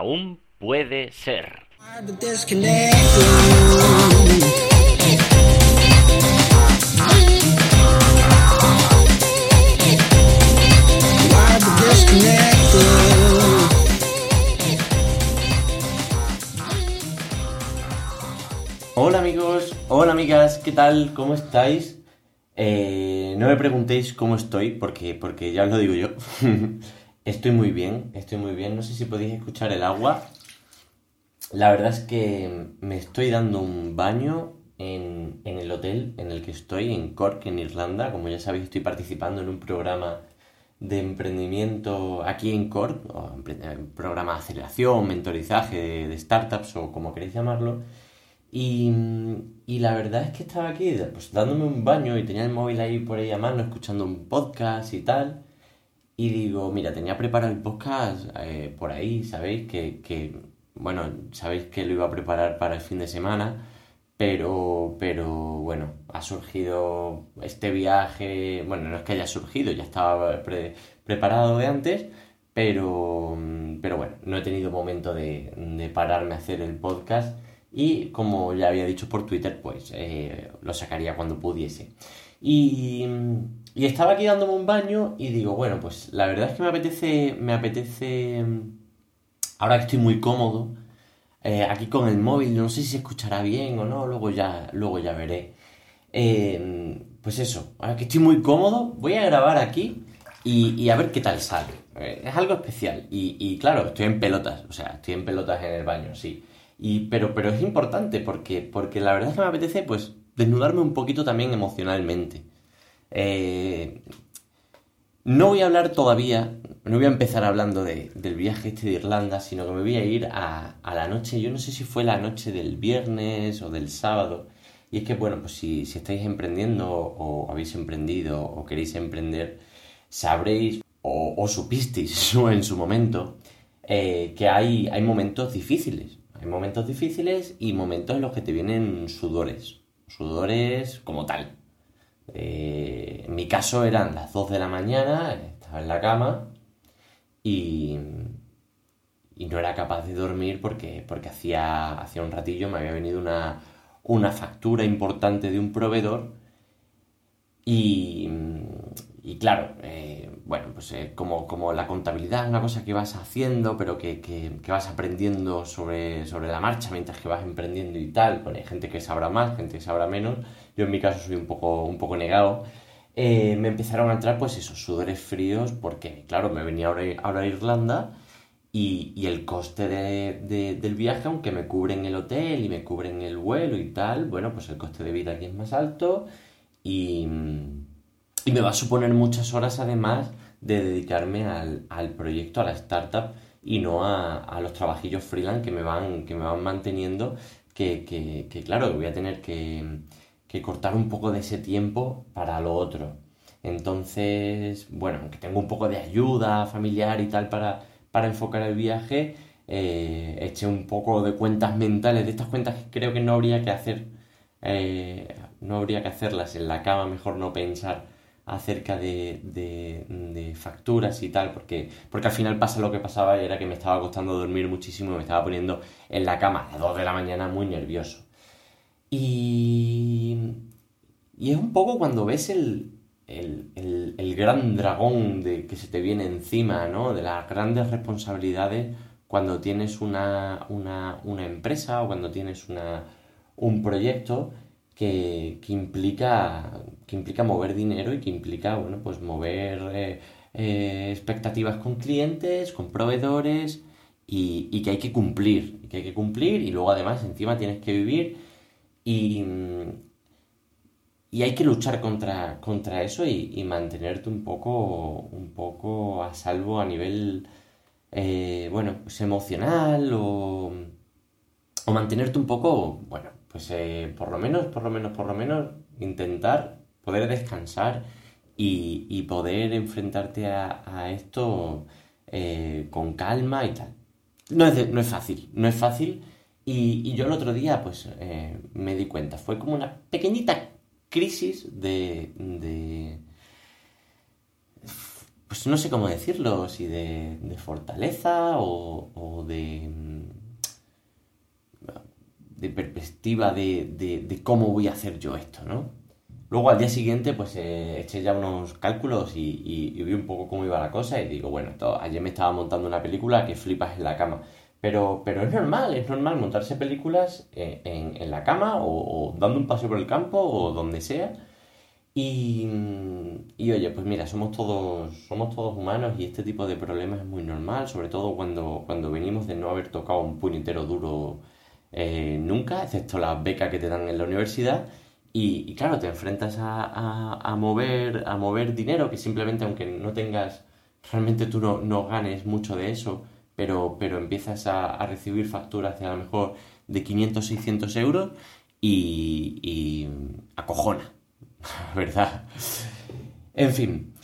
aún puede ser. Hola amigos, hola amigas, ¿qué tal? ¿Cómo estáis? Eh, no me preguntéis cómo estoy, porque, porque ya os lo digo yo. estoy muy bien, estoy muy bien. No sé si podéis escuchar el agua. La verdad es que me estoy dando un baño en, en el hotel en el que estoy, en Cork, en Irlanda. Como ya sabéis, estoy participando en un programa de emprendimiento aquí en Cork, un programa de aceleración, mentorizaje de startups o como queréis llamarlo. Y, y, la verdad es que estaba aquí pues, dándome un baño y tenía el móvil ahí por ahí a mano, escuchando un podcast y tal. Y digo, mira, tenía preparado el podcast eh, por ahí, ¿sabéis? Que, que, bueno, sabéis que lo iba a preparar para el fin de semana, pero, pero bueno, ha surgido este viaje, bueno, no es que haya surgido, ya estaba preparado de antes, pero, pero bueno, no he tenido momento de, de pararme a hacer el podcast y como ya había dicho por Twitter, pues eh, lo sacaría cuando pudiese. Y, y, estaba aquí dándome un baño y digo, bueno, pues la verdad es que me apetece, me apetece, ahora que estoy muy cómodo, eh, aquí con el móvil, no sé si se escuchará bien o no, luego ya, luego ya veré. Eh, pues eso, ahora que estoy muy cómodo, voy a grabar aquí y, y a ver qué tal sale. es algo especial. Y, y claro, estoy en pelotas, o sea, estoy en pelotas en el baño, sí. Y, pero, pero es importante porque, porque la verdad es que me apetece pues desnudarme un poquito también emocionalmente. Eh, no voy a hablar todavía, no voy a empezar hablando de, del viaje este de Irlanda, sino que me voy a ir a, la noche, yo no sé si fue la noche del viernes o del sábado. Y es que, bueno, pues si, si estáis emprendiendo o habéis emprendido o queréis emprender, sabréis o, o supisteis en su momento eh, que hay, hay momentos difíciles hay momentos difíciles y momentos en los que te vienen sudores. Sudores como tal. Eh, en mi caso eran las 2 de la mañana, estaba en la cama y, y no era capaz de dormir porque, porque hacía, hacía un ratillo me había venido una, una factura importante de un proveedor y, y claro, eh, bueno, pues eh, como, como, la contabilidad es una cosa que vas haciendo, pero que, que, vas aprendiendo sobre, sobre la marcha mientras que vas emprendiendo y tal. Bueno, hay gente que sabrá más, gente que sabrá menos. Yo en mi caso soy un poco, un poco negado. Eh, me empezaron a entrar pues esos sudores fríos porque, claro, me venía ahora, ahora a Irlanda y, y el coste de, del viaje, aunque me cubren el hotel y me cubren el vuelo y tal, bueno, pues el coste de vida aquí es más alto y y me va a suponer muchas horas además de dedicarme al, al proyecto, a la startup y no a, a, los trabajillos freelance que me van, que me van manteniendo, que, que, que claro, voy a tener que, que, cortar un poco de ese tiempo para lo otro. Entonces, bueno, aunque tengo un poco de ayuda familiar y tal para, para enfocar el viaje, eh, eché un poco de cuentas mentales, de estas cuentas que creo que no habría que hacer, eh, no habría que hacerlas en la cama, mejor no pensar acerca de, de, facturas y tal, porque, porque al final pasa lo que pasaba, era que me estaba costando dormir muchísimo, me estaba poniendo en la cama a las 2 de la mañana muy nervioso. Y, y es un poco cuando ves el, el, el, el, gran dragón de, que se te viene encima, ¿no? De las grandes responsabilidades cuando tienes una, una, una empresa o cuando tienes una, un proyecto que, que, implica, que implica mover dinero y que implica, bueno, pues mover eh, eh, expectativas con clientes, con proveedores y, y, que hay que cumplir, que hay que cumplir y luego además encima tienes que vivir y, y hay que luchar contra, contra eso y, y, mantenerte un poco, un poco a salvo a nivel, eh, bueno, pues emocional o, o mantenerte un poco, bueno, pues eh, por lo menos, por lo menos, por lo menos intentar poder descansar y, y poder enfrentarte a, esto eh, con calma y tal. No es, no es fácil, no es fácil. Y, yo el otro día pues eh, me di cuenta, fue como una pequeñita crisis de, de pues no sé cómo decirlo, si de, de fortaleza o, o de perspectiva de, cómo voy a hacer yo esto, ¿no? Luego al día siguiente pues eh, eché ya unos cálculos y, vi un poco cómo iba la cosa y digo, bueno, ayer me estaba montando una película que flipas en la cama. Pero, pero es normal, es normal montarse películas eh, en, la cama o, dando un paseo por el campo o donde sea. Y, y, oye, pues mira, somos todos, somos todos humanos y este tipo de problemas es muy normal, sobre todo cuando, cuando venimos de no haber tocado un puñetero duro eh, nunca, excepto las becas que te dan en la universidad. Y, claro, te enfrentas a, mover, a mover dinero que simplemente, aunque no tengas, realmente tú no, no ganes mucho de eso, pero, pero empiezas a, recibir facturas de a lo mejor de 500, 600 euros y, y acojona, ¿verdad? En fin.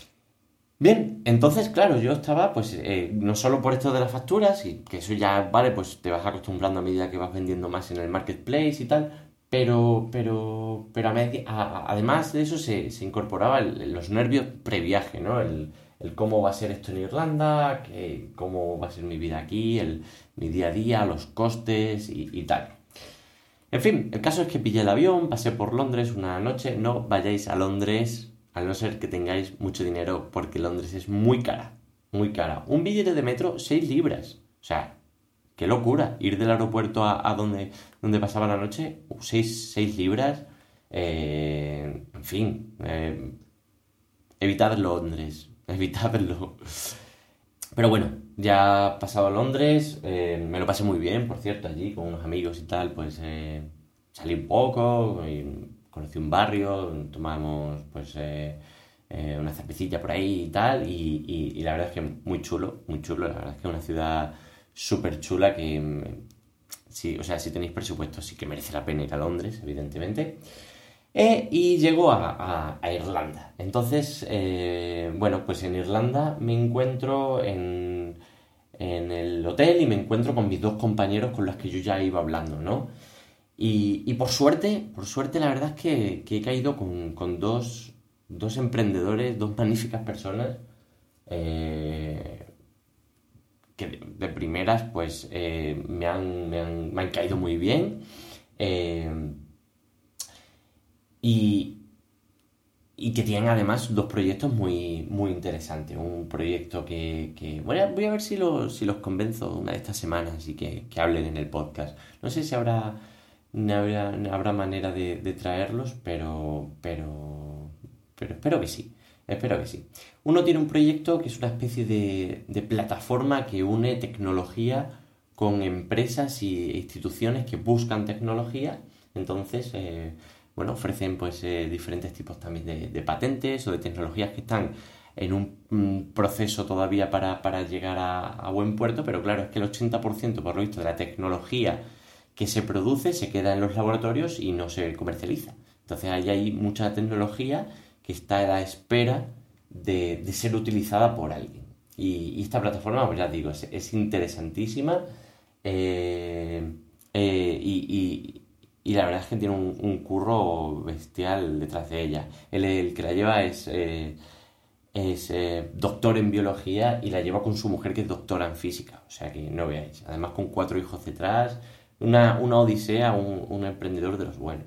Bien, entonces, claro, yo estaba, pues, eh, no solo por esto de las facturas, y que eso ya, vale, pues te vas acostumbrando a medida que vas vendiendo más en el marketplace y tal, pero, pero, pero a además de eso se, se incorporaba los nervios previaje, ¿no? El, cómo va a ser esto en Irlanda, que, cómo va a ser mi vida aquí, el, mi día a día, los costes y, tal. En fin, el caso es que pillé el avión, pasé por Londres una noche. No vayáis a Londres a no ser que tengáis mucho dinero porque Londres es muy cara, muy cara. Un billete de metro, 6 libras. O sea, qué locura. Ir del aeropuerto a, donde, donde pasaba la noche, 6, libras. Eh, en fin, eh, evitad Londres, evitadlo. Pero bueno, ya pasado a Londres, eh, me lo pasé muy bien, por cierto, allí con unos amigos y tal, pues salí un poco, conocí un barrio, tomamos pues eh, una cervecilla por ahí y tal, y, la verdad es que muy chulo, muy chulo, la verdad es que es una ciudad súper chula que, sí, o sea, si tenéis presupuesto sí que merece la pena ir a Londres, evidentemente. Eh, y llego a, Irlanda. Entonces, eh, bueno, pues en Irlanda me encuentro en, el hotel y me encuentro con mis dos compañeros con los que yo ya iba hablando, ¿no? Y, por suerte, por suerte la verdad es que, he caído con, dos, emprendedores, dos magníficas personas, eh, que de, primeras pues me han, me, han, me, han, caído muy bien y, y que tienen además dos proyectos muy, muy interesantes. Un proyecto que, que voy, a, ver si, si los convenzo una de estas semanas y que, que hablen en el podcast. No sé si habrá, habrá, habrá manera de, traerlos, pero, pero, pero espero que sí. Espero que sí. Uno tiene un proyecto que es una especie de, de plataforma que une tecnología con empresas y instituciones que buscan tecnología. Entonces, eh, bueno, ofrecen pues eh, diferentes tipos también de, patentes o de tecnologías que están en un, proceso todavía para, llegar a, buen puerto, pero claro, es que el 80% por lo visto de la tecnología que se produce se queda en los laboratorios y no se comercializa. Entonces ahí hay mucha tecnología que está a la espera de, ser utilizada por alguien. Y, esta plataforma, pues ya digo, es, interesantísima eh, eh, y, la verdad es que tiene un, curro bestial detrás de ella. el que la lleva es, eh, es doctor en biología y la lleva con su mujer que es doctora en física. O sea que no veáis. Además con cuatro hijos detrás, una, una odisea, un, emprendedor de los buenos.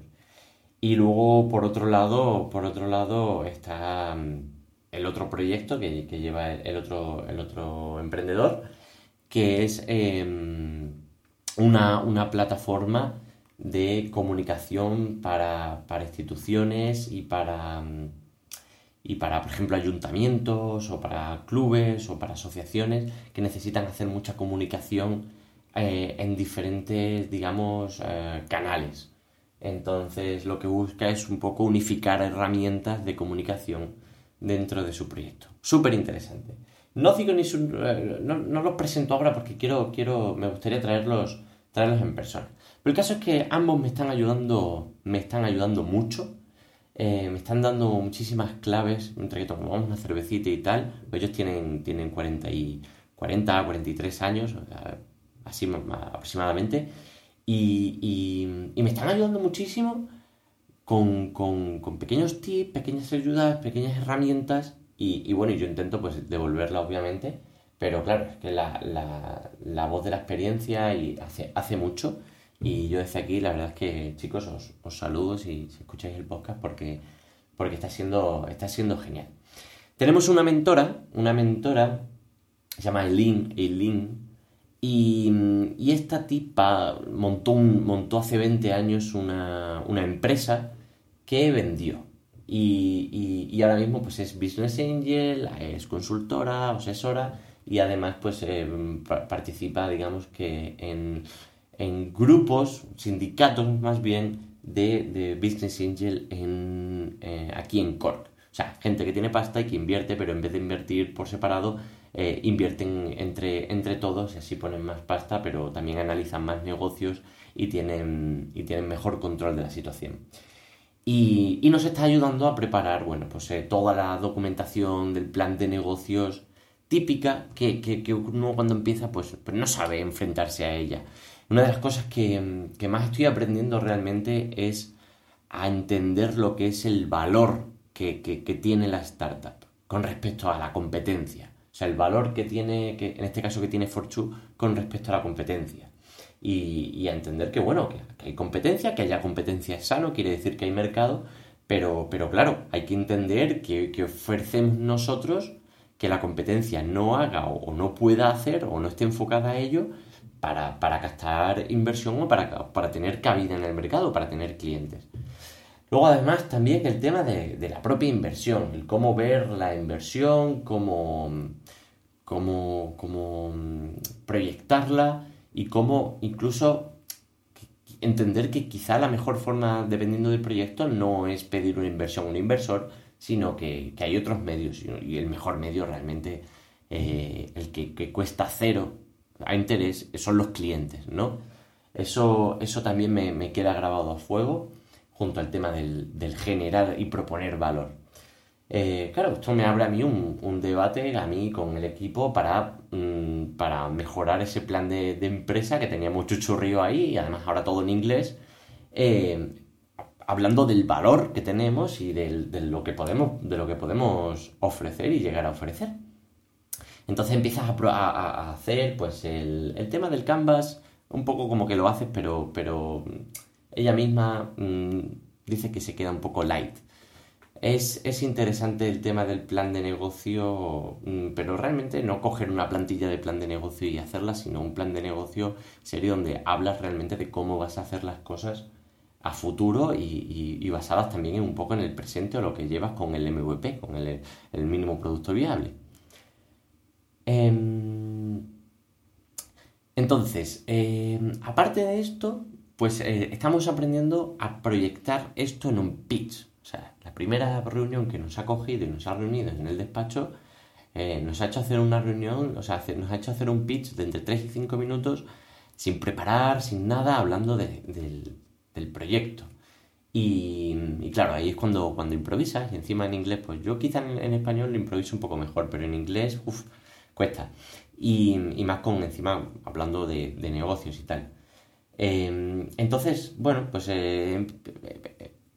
Y luego por otro lado, por otro lado está mm, el otro proyecto que, lleva el otro, el otro emprendedor, que es em, una, una plataforma de comunicación para, instituciones y para, y para, por ejemplo, ayuntamientos o para clubes o para asociaciones que necesitan hacer mucha comunicación eh, en diferentes, digamos, eh, canales. Entonces lo que busca es un poco unificar herramientas de comunicación dentro de su proyecto. Súper interesante. No digo ni eh, no, no, los presento ahora porque quiero, quiero, me gustaría traerlos, traerlos en persona. Pero el caso es que ambos me están ayudando, me están ayudando mucho. Me están dando muchísimas claves mientras que tomamos una cervecita y tal. Ellos tienen, tienen 40, y, 40 43 años, así aproximadamente. Y, me están ayudando muchísimo con, pequeños tips, pequeñas ayudas, pequeñas herramientas. Y, bueno, yo intento pues devolverla obviamente. Pero claro, es que la, voz de la experiencia hace, mucho Y yo desde aquí, la verdad es que, chicos, os, saludo si, escucháis el podcast porque, porque está, siendo, está siendo genial. Tenemos una mentora, una mentora, se llama Eileen, Eileen y, esta tipa montó, un, montó hace 20 años una, una empresa que vendió. Y, y, ahora mismo pues es Business Angel, es consultora, asesora y además pues eh, participa digamos que en, en, grupos, sindicatos más bien de, de Business Angel en, eh, aquí en Cork. O sea, gente que tiene pasta y que invierte, pero en vez de invertir por separado, eh, invierten entre, entre todos y así ponen más pasta, pero también analizan más negocios y tienen, y tienen mejor control de la situación. Y, y nos está ayudando a preparar, bueno, pues eh, toda la documentación del plan de negocios típica que, que, que, uno cuando empieza pues, pues no sabe enfrentarse a ella. Una de las cosas que, que más estoy aprendiendo realmente es a entender lo que es el valor que, que, que, tiene la startup con respecto a la competencia. Sea, el valor que tiene, que, en este caso que tiene Fortune con respecto a la competencia. Y, a entender que, bueno, que, hay competencia, que haya competencia es sano, quiere decir que hay mercado, pero, pero claro, hay que entender que, que ofrecemos nosotros que la competencia no haga o, no pueda hacer o no esté enfocada a ello para, para captar inversión o para, para, tener cabida en el mercado, para tener clientes. Luego además también el tema de, de la propia inversión, el cómo ver la inversión, cómo, cómo, cómo proyectarla y cómo incluso entender que quizá la mejor forma, dependiendo del proyecto, no es pedir una inversión a un inversor, sino que, que hay otros medios y el mejor medio realmente, eh, el que, que, cuesta cero a interés, son los clientes, ¿no? Eso, eso también me queda grabado a fuego junto al tema del, del generar y proponer valor. Eh, claro, esto me abre a mí un, un, debate, a mí con el equipo, para, mmm, para mejorar ese plan de, de, empresa que tenía mucho churrío ahí y además ahora todo en inglés. Eh, hablando del valor que tenemos y de, de, lo que podemos, de lo que podemos ofrecer y llegar a ofrecer. Entonces empiezas a, a, a hacer pues el, el, tema del canvas, un poco como que lo haces, pero, pero ella misma mmm, dice que se queda un poco light. Es, es, interesante el tema del plan de negocio, mmm, pero realmente no coger una plantilla de plan de negocio y hacerla, sino un plan de negocio serio donde hablas realmente de cómo vas a hacer las cosas a futuro y, basadas también en un poco en el presente o lo que llevas con el MVP, con el, el mínimo producto viable. Eh, entonces, eh, aparte de esto, pues eh, estamos aprendiendo a proyectar esto en un pitch. O sea, la primera reunión que nos ha cogido y nos ha reunido en el despacho eh, nos ha hecho hacer una reunión, o sea, nos ha hecho hacer un pitch de entre 3 y 5 minutos sin preparar, sin nada, hablando de, de, del proyecto. Y, claro, ahí es cuando, cuando improvisas y encima en inglés, pues yo quizá en, español lo improviso un poco mejor, pero en inglés, uff, cuesta. Y, más con encima hablando de negocios y tal. Eh, entonces, bueno, pues eh,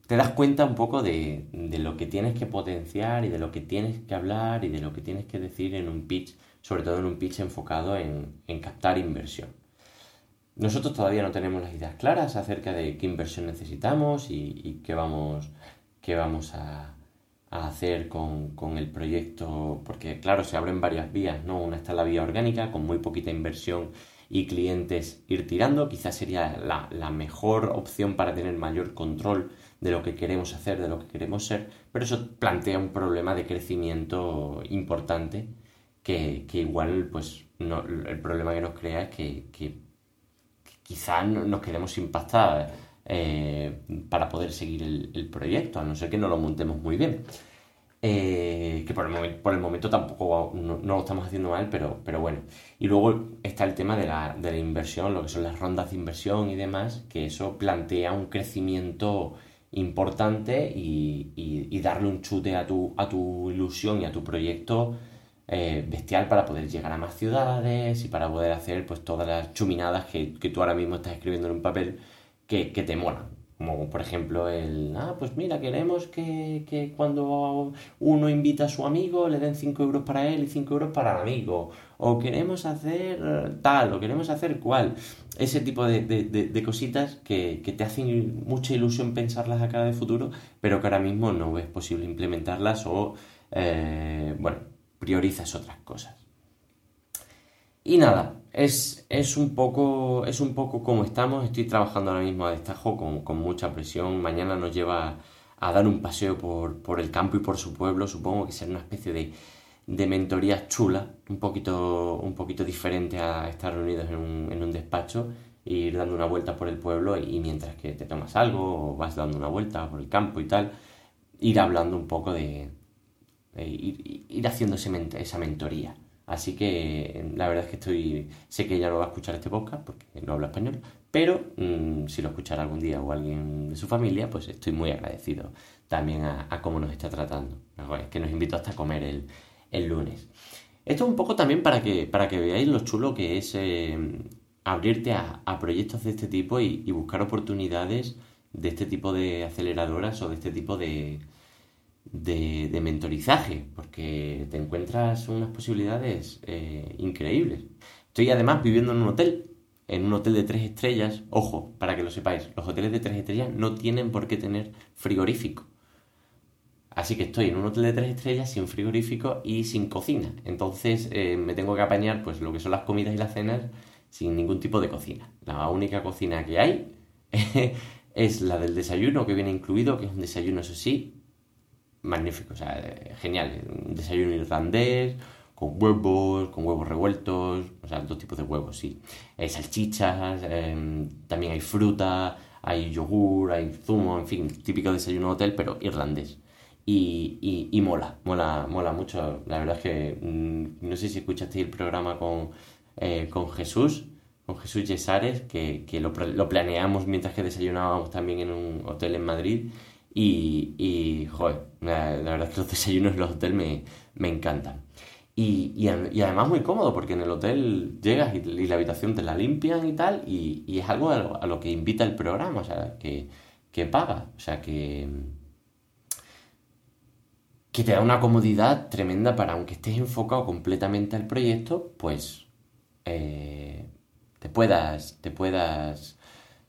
te das cuenta un poco de, lo que tienes que potenciar y de lo que tienes que hablar y de lo que tienes que decir en un pitch, sobre todo en un pitch enfocado en, captar inversión. Nosotros todavía no tenemos las ideas claras acerca de qué inversión necesitamos y, qué vamos, a hacer con, con, el proyecto, porque claro, se abren varias vías, ¿no? Una está la vía orgánica, con muy poquita inversión y clientes ir tirando, quizás sería la, la mejor opción para tener mayor control de lo que queremos hacer, de lo que queremos ser, pero eso plantea un problema de crecimiento importante que, que igual, pues, no, el problema que nos crea es que, que quizás nos quedemos sin pasta eh, para poder seguir el, proyecto, a no ser que no lo montemos muy bien. Eh, por el, momento, tampoco no, lo estamos haciendo mal, pero, pero bueno. Y luego está el tema de la, de la inversión, lo que son las rondas de inversión y demás, que eso plantea un crecimiento importante y, y, y darle un chute a tu, a tu ilusión y a tu proyecto eh, bestial para poder llegar a más ciudades y para poder hacer pues todas las chuminadas que, que tú ahora mismo estás escribiendo en un papel que, que te molan. Como por ejemplo el, ah, pues mira, queremos que, que cuando uno invita a su amigo le den 5 euros para él y 5 euros para el amigo. O queremos hacer tal, o queremos hacer cual. Ese tipo de, de, de, cositas que, que, te hacen mucha ilusión pensarlas a cara de futuro, pero que ahora mismo no es posible implementarlas o, eh, bueno, priorizas otras cosas. Y nada, es, es, un poco, es un poco como estamos. Estoy trabajando ahora mismo a destajo con, con mucha presión. Mañana nos lleva a, dar un paseo por, por, el campo y por su pueblo. Supongo que será una especie de, de mentoría chula, un poquito, un poquito diferente a estar reunidos en un, en un despacho e ir dando una vuelta por el pueblo y, mientras que te tomas algo o vas dando una vuelta por el campo y tal, ir hablando un poco de, ir, ir haciendo esa mentoría. Así que la verdad es que estoy, sé que ella no va a escuchar este podcast porque no habla español, pero mm, si lo escuchara algún día o alguien de su familia, pues estoy muy agradecido también a, cómo nos está tratando. Es que nos invitó hasta a comer el, el, lunes. Esto es un poco también para que, para que veáis lo chulo que es eh, abrirte a, proyectos de este tipo y buscar oportunidades de este tipo de aceleradoras o de este tipo de, de, mentorizaje, porque te encuentras unas posibilidades eh, increíbles. Estoy además viviendo en un hotel, en un hotel de tres estrellas. Ojo, para que lo sepáis, los hoteles de tres estrellas no tienen por qué tener frigorífico. Así que estoy en un hotel de tres estrellas sin frigorífico y sin cocina. Entonces eh, me tengo que apañar pues lo que son las comidas y las cenas sin ningún tipo de cocina. La única cocina que hay es la del desayuno que viene incluido, que es un desayuno, eso sí, magnífico, o sea, eh, genial. Un desayuno irlandés, con huevos, con huevos revueltos, o sea, dos tipos de huevos, sí. Salchichas, em, también hay fruta, hay yogur, hay zumo, en fin, típico desayuno de hotel, pero irlandés. Y, y, mola, mola, mola mucho. La verdad es que mm, no sé si escuchaste el programa con, eh, con Jesús, con Jesús Yesares, que, que lo, lo, planeamos mientras que desayunábamos también en un hotel en Madrid. Y, y joder, la, verdad es que los desayunos en los hoteles me, me encantan. Y, y, además muy cómodo, porque en el hotel llegas y, la habitación te la limpian y tal, y, es algo a lo, que invita el programa, o sea, que, que paga, o sea, que, que te da una comodidad tremenda para, aunque estés enfocado completamente al proyecto, pues eh, te puedas, te puedas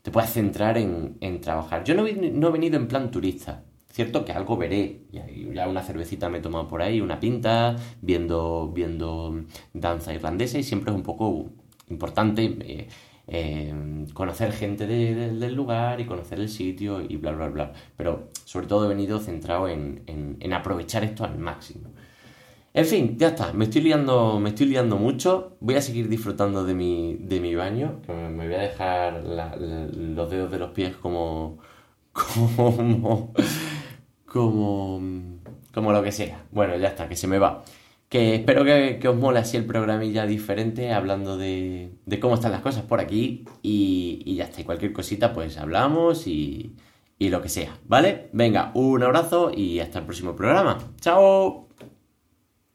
te puedas centrar en, trabajar. Yo no, no, he venido en plan turista. Cierto que algo veré. Ya una cervecita me he tomado por ahí, una pinta, viendo, viendo danza irlandesa y siempre es un poco importante eh, eh, conocer gente del lugar y conocer el sitio y bla, bla, bla. Pero sobre todo he venido centrado en, en aprovechar esto al máximo. En fin, ya está, me estoy liando, me estoy liando mucho. Voy a seguir disfrutando de mi, de mi baño, me, voy a dejar los dedos de los pies como, como, como, como lo que sea. Bueno, ya está, que se me va. Que espero que, os mole así el programilla diferente, hablando de, de cómo están las cosas por aquí. Y, y ya está, y cualquier cosita, pues hablamos y, y lo que sea, ¿vale? Venga, un abrazo y hasta el próximo programa. ¡Chao!